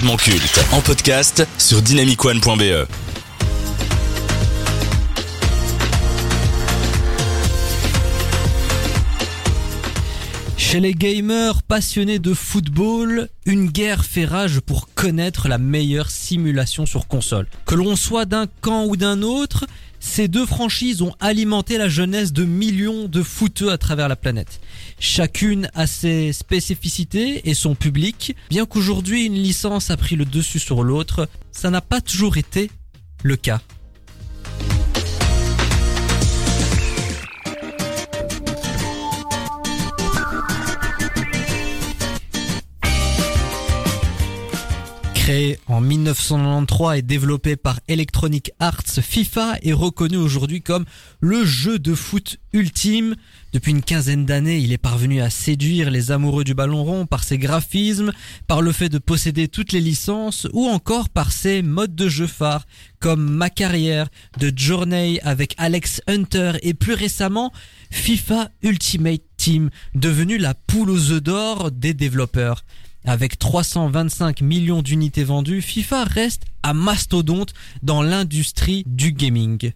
culte en podcast sur dynamicone.be. Chez les gamers passionnés de football, une guerre fait rage pour connaître la meilleure simulation sur console. Que l'on soit d'un camp ou d'un autre, ces deux franchises ont alimenté la jeunesse de millions de footeux à travers la planète. Chacune a ses spécificités et son public. Bien qu'aujourd'hui une licence a pris le dessus sur l'autre, ça n'a pas toujours été le cas. Créé en 1993 et développé par Electronic Arts, FIFA est reconnu aujourd'hui comme le jeu de foot ultime. Depuis une quinzaine d'années, il est parvenu à séduire les amoureux du ballon rond par ses graphismes, par le fait de posséder toutes les licences ou encore par ses modes de jeu phares comme Ma carrière, de Journey avec Alex Hunter et plus récemment FIFA Ultimate Team, devenu la poule aux œufs d'or des développeurs. Avec 325 millions d'unités vendues, FIFA reste à mastodonte dans l'industrie du gaming.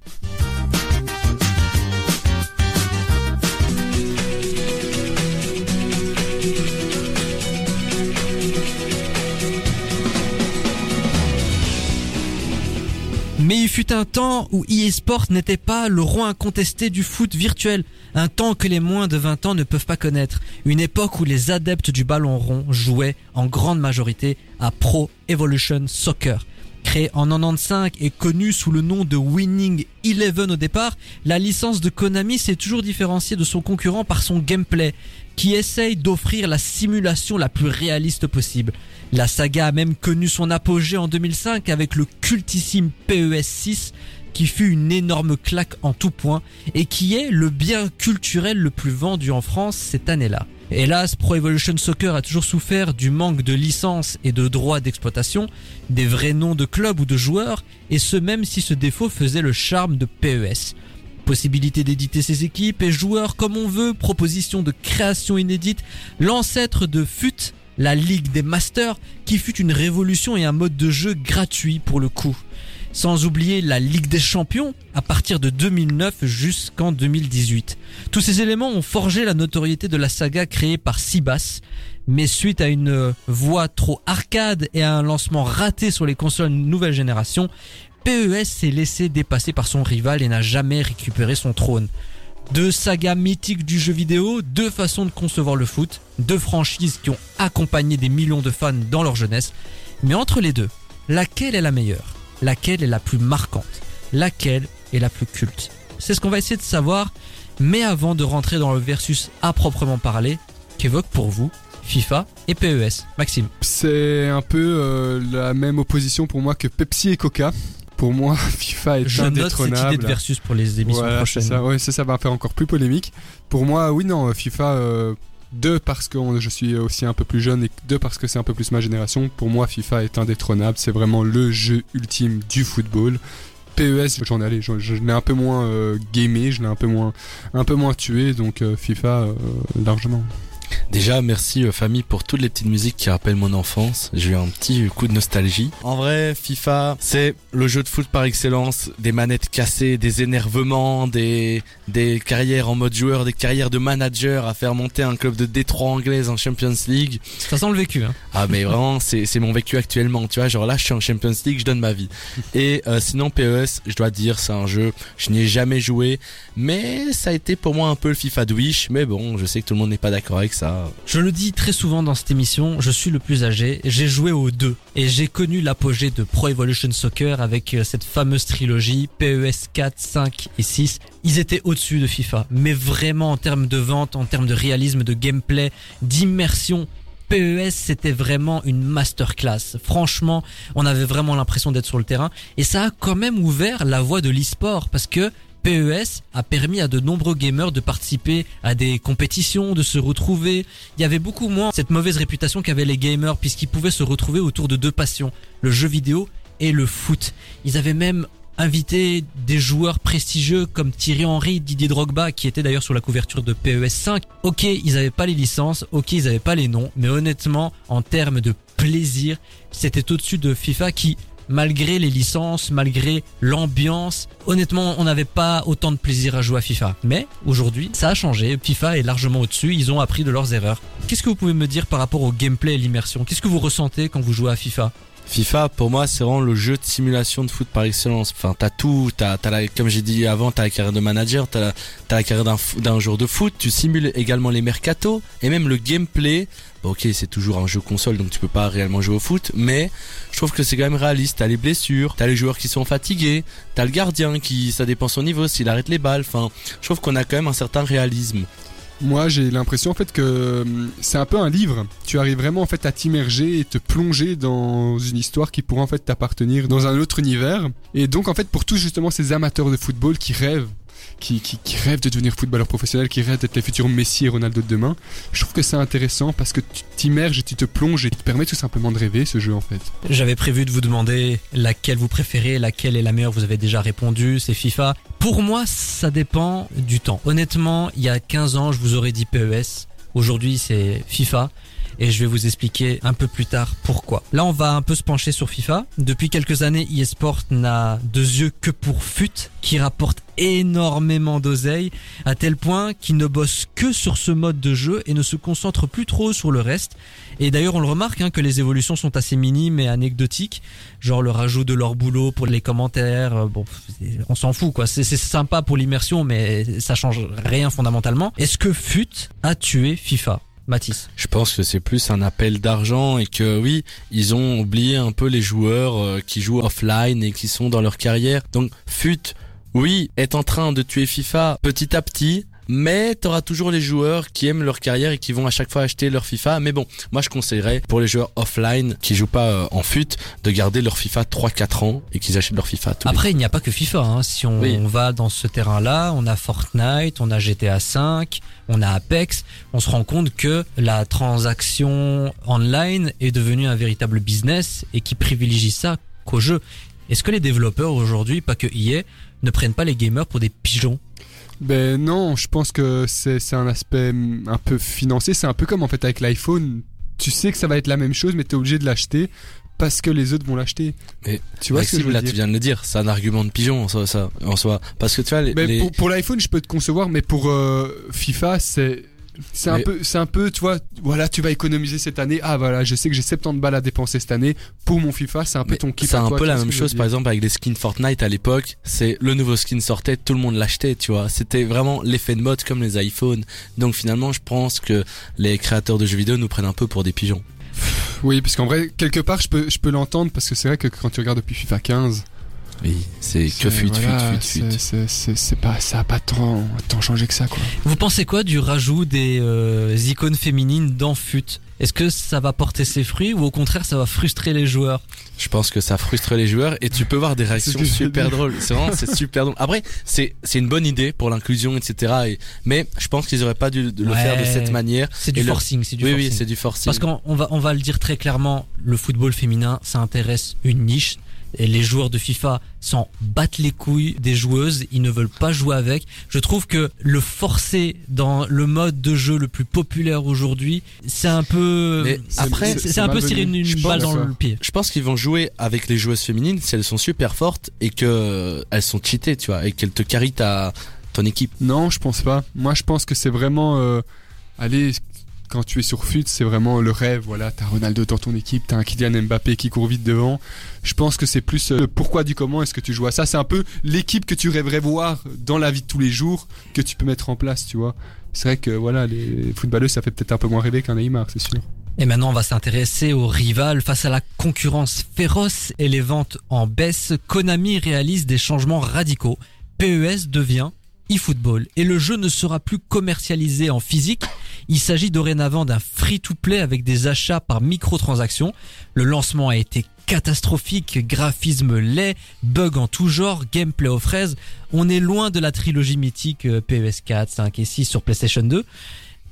Mais il fut un temps où eSport n'était pas le roi incontesté du foot virtuel, un temps que les moins de 20 ans ne peuvent pas connaître, une époque où les adeptes du ballon rond jouaient en grande majorité à Pro Evolution Soccer. Créé en 95 et connu sous le nom de Winning Eleven au départ, la licence de Konami s'est toujours différenciée de son concurrent par son gameplay, qui essaye d'offrir la simulation la plus réaliste possible. La saga a même connu son apogée en 2005 avec le cultissime PES 6 qui fut une énorme claque en tout point et qui est le bien culturel le plus vendu en France cette année-là. Hélas, Pro Evolution Soccer a toujours souffert du manque de licences et de droits d'exploitation, des vrais noms de clubs ou de joueurs, et ce même si ce défaut faisait le charme de PES. Possibilité d'éditer ses équipes et joueurs comme on veut, proposition de création inédite, l'ancêtre de FUT, la Ligue des Masters, qui fut une révolution et un mode de jeu gratuit pour le coup. Sans oublier la Ligue des Champions à partir de 2009 jusqu'en 2018. Tous ces éléments ont forgé la notoriété de la saga créée par Sibas, mais suite à une voix trop arcade et à un lancement raté sur les consoles nouvelle génération, PES s'est laissé dépasser par son rival et n'a jamais récupéré son trône. Deux sagas mythiques du jeu vidéo, deux façons de concevoir le foot, deux franchises qui ont accompagné des millions de fans dans leur jeunesse. Mais entre les deux, laquelle est la meilleure? Laquelle est la plus marquante? Laquelle est la plus culte? C'est ce qu'on va essayer de savoir. Mais avant de rentrer dans le versus à proprement parler, qu'évoque pour vous FIFA et PES Maxime C'est un peu euh, la même opposition pour moi que Pepsi et Coca. Pour moi, FIFA est Je note cette indétrônable. idée de versus pour les émissions Voilà, prochaines. ça, ouais, ça, ça va faire encore plus polémique. Pour moi, oui, non, FIFA, euh, deux parce que je suis aussi un peu plus jeune et deux parce que c'est un peu plus ma génération. Pour moi, FIFA est indétrônable. C'est vraiment le jeu ultime du football. PES, j'en ai allé, je, je l'ai un peu moins euh, gamé, je l'ai un peu moins, un peu moins tué, donc euh, FIFA euh, largement. Déjà, merci euh, famille pour toutes les petites musiques qui rappellent mon enfance. J'ai eu un petit coup de nostalgie. En vrai, FIFA, c'est le jeu de foot par excellence. Des manettes cassées, des énervements, des, des carrières en mode joueur, des carrières de manager à faire monter un club de Détroit anglaise en Champions League. Ça sent le vécu. Hein. Ah mais vraiment c'est c'est mon vécu actuellement tu vois genre là je suis en Champions League je donne ma vie et euh, sinon PES je dois dire c'est un jeu je n'y ai jamais joué mais ça a été pour moi un peu le FIFA de Wish mais bon je sais que tout le monde n'est pas d'accord avec ça Je le dis très souvent dans cette émission, je suis le plus âgé, j'ai joué aux deux et j'ai connu l'apogée de Pro Evolution Soccer avec euh, cette fameuse trilogie PES 4, 5 et 6. Ils étaient au-dessus de FIFA, mais vraiment en termes de vente, en termes de réalisme, de gameplay, d'immersion. PES c'était vraiment une masterclass. Franchement, on avait vraiment l'impression d'être sur le terrain et ça a quand même ouvert la voie de l'e-sport parce que PES a permis à de nombreux gamers de participer à des compétitions, de se retrouver. Il y avait beaucoup moins cette mauvaise réputation qu'avaient les gamers puisqu'ils pouvaient se retrouver autour de deux passions, le jeu vidéo et le foot. Ils avaient même invité des joueurs prestigieux comme Thierry Henry, Didier Drogba, qui étaient d'ailleurs sur la couverture de PES 5. Ok, ils avaient pas les licences, ok, ils avaient pas les noms, mais honnêtement, en termes de plaisir, c'était au-dessus de FIFA qui malgré les licences, malgré l'ambiance. Honnêtement, on n'avait pas autant de plaisir à jouer à FIFA. Mais aujourd'hui, ça a changé. FIFA est largement au-dessus. Ils ont appris de leurs erreurs. Qu'est-ce que vous pouvez me dire par rapport au gameplay et l'immersion? Qu'est-ce que vous ressentez quand vous jouez à FIFA? FIFA, pour moi, c'est vraiment le jeu de simulation de foot par excellence. Enfin, t'as tout, t'as, t'as la, comme j'ai dit avant, t'as la carrière de manager, t'as la, t'as la carrière d'un, d'un joueur de foot, tu simules également les mercatos, et même le gameplay. Bon, ok, c'est toujours un jeu console, donc tu peux pas réellement jouer au foot, mais je trouve que c'est quand même réaliste. T'as les blessures, t'as les joueurs qui sont fatigués, t'as le gardien qui, ça dépend son niveau, s'il arrête les balles. Enfin, je trouve qu'on a quand même un certain réalisme. Moi, j'ai l'impression en fait que hum, c'est un peu un livre. Tu arrives vraiment en fait à t'immerger et te plonger dans une histoire qui pourrait en fait t'appartenir dans un autre univers. Et donc en fait pour tous justement ces amateurs de football qui rêvent qui, qui, rêvent de devenir footballeur professionnel, qui rêvent d'être les futurs Messi et Ronaldo de demain. Je trouve que c'est intéressant parce que tu t'immerges et tu te plonges et tu te permets tout simplement de rêver ce jeu en fait. J'avais prévu de vous demander laquelle vous préférez, laquelle est la meilleure. Vous avez déjà répondu, c'est FIFA. Pour moi, ça dépend du temps. Honnêtement, il y a 15 ans, je vous aurais dit PES. Aujourd'hui, c'est FIFA. Et je vais vous expliquer un peu plus tard pourquoi. Là, on va un peu se pencher sur FIFA. Depuis quelques années, eSport n'a deux yeux que pour FUT, qui rapporte énormément d'oseille, à tel point qu'il ne bosse que sur ce mode de jeu et ne se concentre plus trop sur le reste. Et d'ailleurs, on le remarque hein, que les évolutions sont assez minimes et anecdotiques, genre le rajout de leur boulot pour les commentaires. euh, Bon, on s'en fout quoi. C'est sympa pour l'immersion, mais ça change rien fondamentalement. Est-ce que FUT a tué FIFA, Mathis Je pense que c'est plus un appel d'argent et que oui, ils ont oublié un peu les joueurs euh, qui jouent offline et qui sont dans leur carrière. Donc FUT, oui, est en train de tuer FIFA petit à petit. Mais t'auras toujours les joueurs qui aiment leur carrière et qui vont à chaque fois acheter leur FIFA. Mais bon, moi je conseillerais pour les joueurs offline qui jouent pas euh, en FUT de garder leur FIFA 3-4 ans et qu'ils achètent leur FIFA tous les Après, il n'y a pas que FIFA. Hein. Si on, Oui. on va dans ce terrain-là, on a Fortnite, on a GTA 5, on a Apex. On se rend compte que la transaction online est devenue un véritable business et qui privilégie ça qu'au jeu. Est-ce que les développeurs aujourd'hui, pas que EA, ne prennent pas les gamers pour des pigeons? Ben non, je pense que c'est c'est un aspect hum, un peu financier. C'est un peu comme en fait avec l'iPhone. Tu sais que ça va être la même chose, mais t'es obligé de l'acheter parce que les autres vont l'acheter. Mais, tu vois ce que je Maxime, veux là dire tu viens de le dire, c'est un argument de pigeon en soi, ça, en soi. Parce que tu vois, les, Mais les- pour, pour l'iPhone, je peux te concevoir, mais pour euh, FIFA, c'est c'est un peu c'est un peu tu vois voilà tu vas économiser cette année ah voilà je sais que j'ai 70 balles à dépenser cette année pour mon FIFA c'est un peu ton kiff C'est un toi, peu la même chose, par exemple, avec les skins Fortnite à l'époque. C'est le nouveau skin sortait, tout le monde l'achetait, tu vois. C'était vraiment l'effet de mode comme les iPhones. Donc finalement, je pense que les créateurs de jeux vidéo nous prennent un peu pour des pigeons. oui parce qu'en vrai quelque part je peux je peux l'entendre parce que c'est vrai que quand tu regardes depuis FIFA 15 Oui, c'est que fuite, voilà, fuite, fuite, fuite. c'est- c'est c'est- c'est pas ça a pas tant tant changé que ça quoi Vous pensez quoi du rajout des euh, icônes féminines dans FUT? Est-ce que ça va porter ses fruits ou au contraire ça va frustrer les joueurs Je pense que ça frustre les joueurs et tu peux voir des réactions super drôles. C'est vraiment, c'est super drôle. Après, c'est, c'est une bonne idée pour l'inclusion, etc. Et, mais je pense qu'ils auraient pas dû le Ouais. faire de cette manière. C'est du Et le- forcing, c'est du Oui, forcing. oui, c'est du forcing. Parce qu'on on va, on va le dire très clairement, le football féminin, ça intéresse une niche. Et les joueurs de FIFA s'en battent les couilles des joueuses, ils ne veulent pas jouer avec. Je trouve que le forcer dans le mode de jeu le plus populaire aujourd'hui, c'est un peu, Mais après, c'est un peu tirer une, balle dans ça. le pied. je pense qu'ils vont jouer avec les joueuses féminines si elles sont super fortes et que euh, elles sont cheatées, tu vois, et qu'elles te carrient ta ton équipe. non je pense pas moi je pense que c'est vraiment euh, allez quand tu es sur FUT, c'est vraiment le rêve. Voilà, t'as Ronaldo dans ton équipe, t'as un Kylian Mbappé qui court vite devant. Je pense que c'est plus euh, le pourquoi du comment est-ce que tu joues à ça. C'est un peu l'équipe que tu rêverais voir dans la vie de tous les jours que tu peux mettre en place, tu vois. C'est vrai que voilà, les footballeurs, ça fait peut-être un peu moins rêver qu'un Neymar, c'est sûr. Et maintenant, on va s'intéresser aux rivales. Face à la concurrence féroce et les ventes en baisse, Konami réalise des changements radicaux. PES devient eFootball et le jeu ne sera plus commercialisé en physique. Il s'agit dorénavant d'un free-to-play avec des achats par microtransactions. Le lancement a été catastrophique, graphisme laid, bugs en tout genre, gameplay aux fraises. On est loin de la trilogie mythique PES 4, 5 et 6 sur PlayStation 2.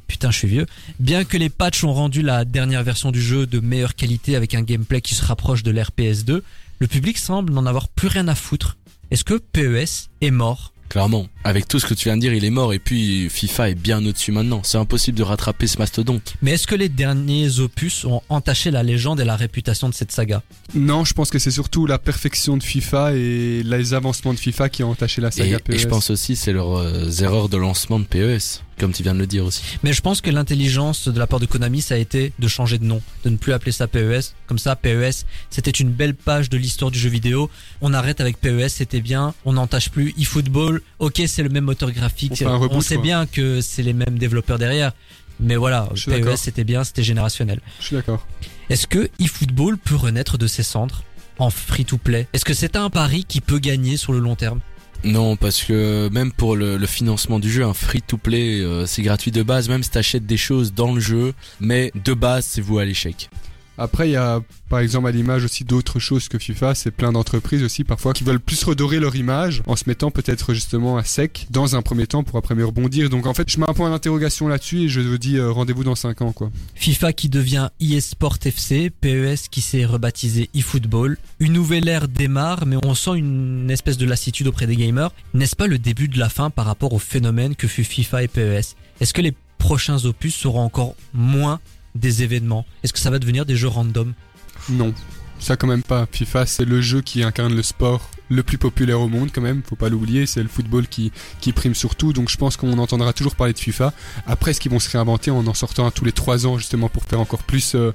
Putain, je suis vieux. Bien que les patchs ont rendu la dernière version du jeu de meilleure qualité avec un gameplay qui se rapproche de l'RPS 2, le public semble n'en avoir plus rien à foutre. Est-ce que PES est mort? Clairement. Avec tout ce que tu viens de dire, il est mort et puis FIFA est bien au-dessus maintenant. C'est impossible de rattraper ce mastodonte. Mais est-ce que les derniers opus ont entaché la légende et la réputation de cette saga? Non, je pense que c'est surtout la perfection de FIFA et les avancements de FIFA qui ont entaché la saga Et, PES. et je pense aussi c'est leurs euh, erreurs de lancement de PES, comme tu viens de le dire aussi. Mais je pense que l'intelligence de la part de Konami, ça a été de changer de nom, de ne plus appeler ça PES. Comme ça, PES, c'était une belle page de l'histoire du jeu vidéo. On arrête avec PES, c'était bien. On n'entache plus. eFootball, ok, c'est le même moteur graphique. On sait quoi. bien que c'est les mêmes développeurs derrière. Mais voilà. PES, c'était bien, c'était générationnel. Je suis d'accord. Est-ce que eFootball peut renaître de ses cendres en free-to-play? Est-ce que c'est un pari qui peut gagner sur le long terme? Non, parce que même pour le, financement du jeu, un free-to-play, euh, c'est gratuit de base, même si t'achètes des choses dans le jeu, mais de base, c'est vous à l'échec. Après, il y a par exemple à l'image aussi d'autres choses que FIFA. C'est plein d'entreprises aussi parfois qui veulent plus redorer leur image en se mettant peut-être justement à sec dans un premier temps pour après mieux rebondir. Donc en fait, je mets un point d'interrogation là-dessus et je vous dis euh, rendez-vous dans 5 ans quoi. FIFA qui devient eSport FC, PES qui s'est rebaptisé eFootball. Une nouvelle ère démarre, mais on sent une espèce de lassitude auprès des gamers. N'est-ce pas le début de la fin par rapport au phénomène que fut FIFA et PES Est-ce que les prochains opus seront encore moins des événements Est-ce que ça va devenir des jeux random? Non, ça quand même pas. FIFA, c'est le jeu qui incarne le sport le plus populaire au monde quand même, faut pas l'oublier, c'est le football qui, qui prime surtout, donc je pense qu'on entendra toujours parler de FIFA. Après, est-ce qu'ils vont se réinventer en en sortant un tous les 3 ans justement pour faire encore plus, euh,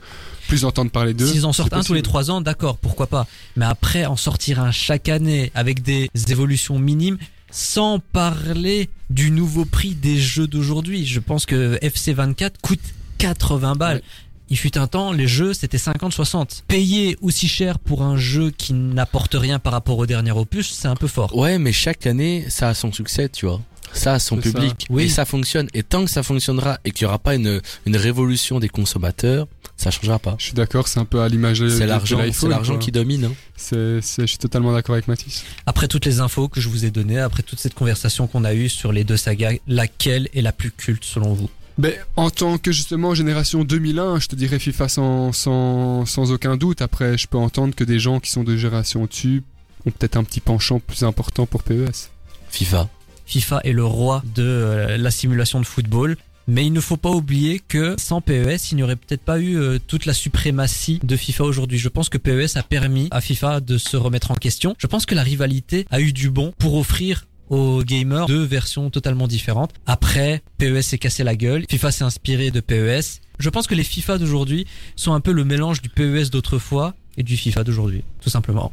plus entendre parler d'eux S'ils en sortent un tous les possible. trois ans, d'accord, pourquoi pas. Mais après, en sortir un chaque année avec des évolutions minimes, sans parler du nouveau prix des jeux d'aujourd'hui. Je pense que FC24 coûte 80 balles. Ouais. Il fut un temps, les jeux, c'était 50-60. Payer aussi cher pour un jeu qui n'apporte rien par rapport au dernier opus, c'est un peu fort. Ouais, mais chaque année, ça a son succès, tu vois. Ça a son C'est ça. public. Oui. Et ça fonctionne. Et tant que ça fonctionnera et qu'il n'y aura pas une, une révolution des consommateurs, ça changera pas. Je suis d'accord, c'est un peu à l'image de, C'est l'argent, c'est l'argent qui domine. Hein. C'est, c'est- je suis totalement d'accord avec Mathis. Après toutes les infos que je vous ai données, après toute cette conversation qu'on a eue sur les deux sagas, laquelle est la plus culte selon vous? Ben, en tant que justement génération 2001, je te dirais FIFA sans, sans, sans aucun doute. Après, je peux entendre que des gens qui sont de génération au-dessus ont peut-être un petit penchant plus important pour PES. FIFA. FIFA est le roi de euh, la simulation de football. Mais il ne faut pas oublier que sans PES, il n'y aurait peut-être pas eu euh, toute la suprématie de FIFA aujourd'hui. Je pense que PES a permis à FIFA de se remettre en question. Je pense que la rivalité a eu du bon pour offrir aux gamers deux versions totalement différentes. Après, PES s'est cassé la gueule. FIFA s'est inspiré de PES. Je pense que les FIFA d'aujourd'hui sont un peu le mélange du PES d'autrefois et du FIFA d'aujourd'hui, tout simplement.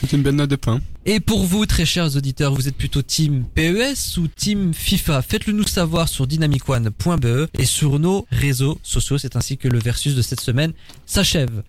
C'est une belle note de pain. Et pour vous, très chers auditeurs, vous êtes plutôt team PES ou team FIFA? Faites-le nous savoir sur dynamicone.be et sur nos réseaux sociaux. C'est ainsi que le versus de cette semaine s'achève.